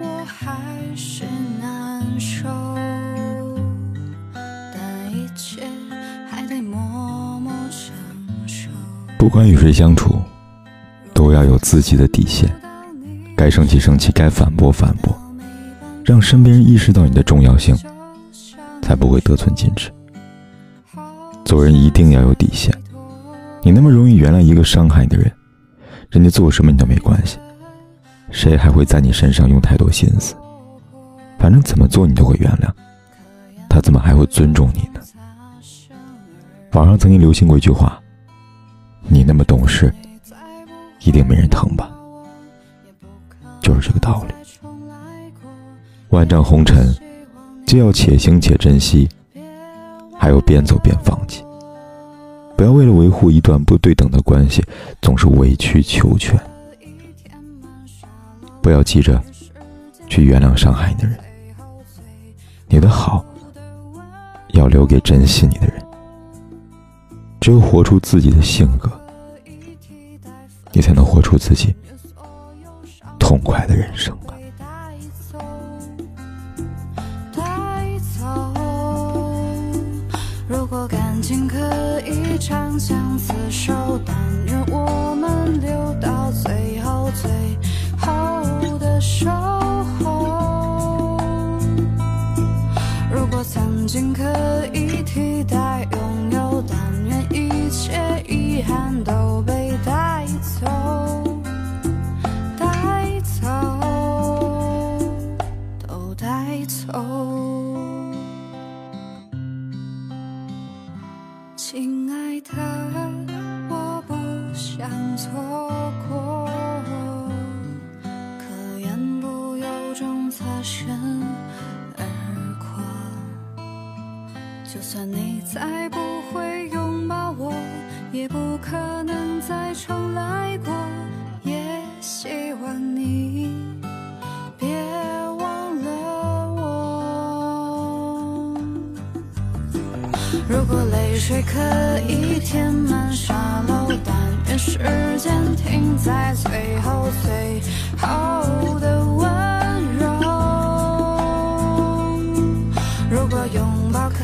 我还是难，受。不管与谁相处。都要有自己的底线，该生气生气，该反驳反驳，让身边人意识到你的重要性，才不会得寸进尺。做人一定要有底线，你那么容易原谅一个伤害你的人，人家做什么你都没关系，谁还会在你身上用太多心思？反正怎么做你都会原谅，他怎么还会尊重你呢？网上曾经流行过一句话：“你那么懂事。”一定没人疼吧？就是这个道理。万丈红尘，既要且行且珍惜，还要边走边放弃。不要为了维护一段不对等的关系，总是委曲求全。不要急着去原谅伤害你的人。你的好，要留给珍惜你的人。只有活出自己的性格。你才能活出自己痛快的人生啊！如果感情可以长相厮守，但愿我们留到最后最后守候。如果曾经可以替代拥有，但愿一切遗憾都被带。走，带走，都带走。亲爱的，擦身而过。就算你再不会拥抱我，也不可能再重来过。也希望你别忘了我。如果泪水可以填满沙漏，但愿时间停在最后最后的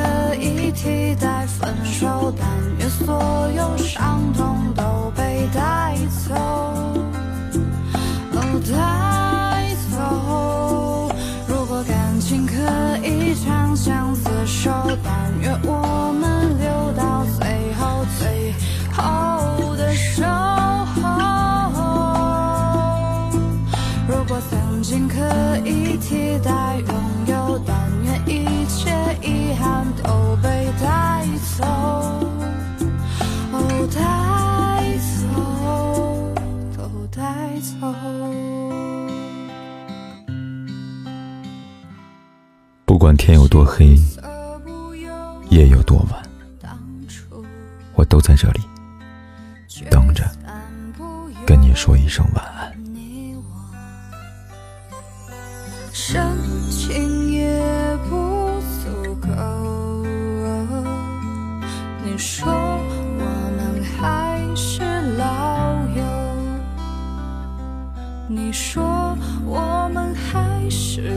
可以替代分手，但愿所有伤痛都被带走，哦，带走。如果感情可以长相厮守，但愿我。们留到最后最后管天有多黑，夜有多晚，我都在这里等着，跟你说一声晚安。深情也不足够。你说我们还是老友，你说我们还是。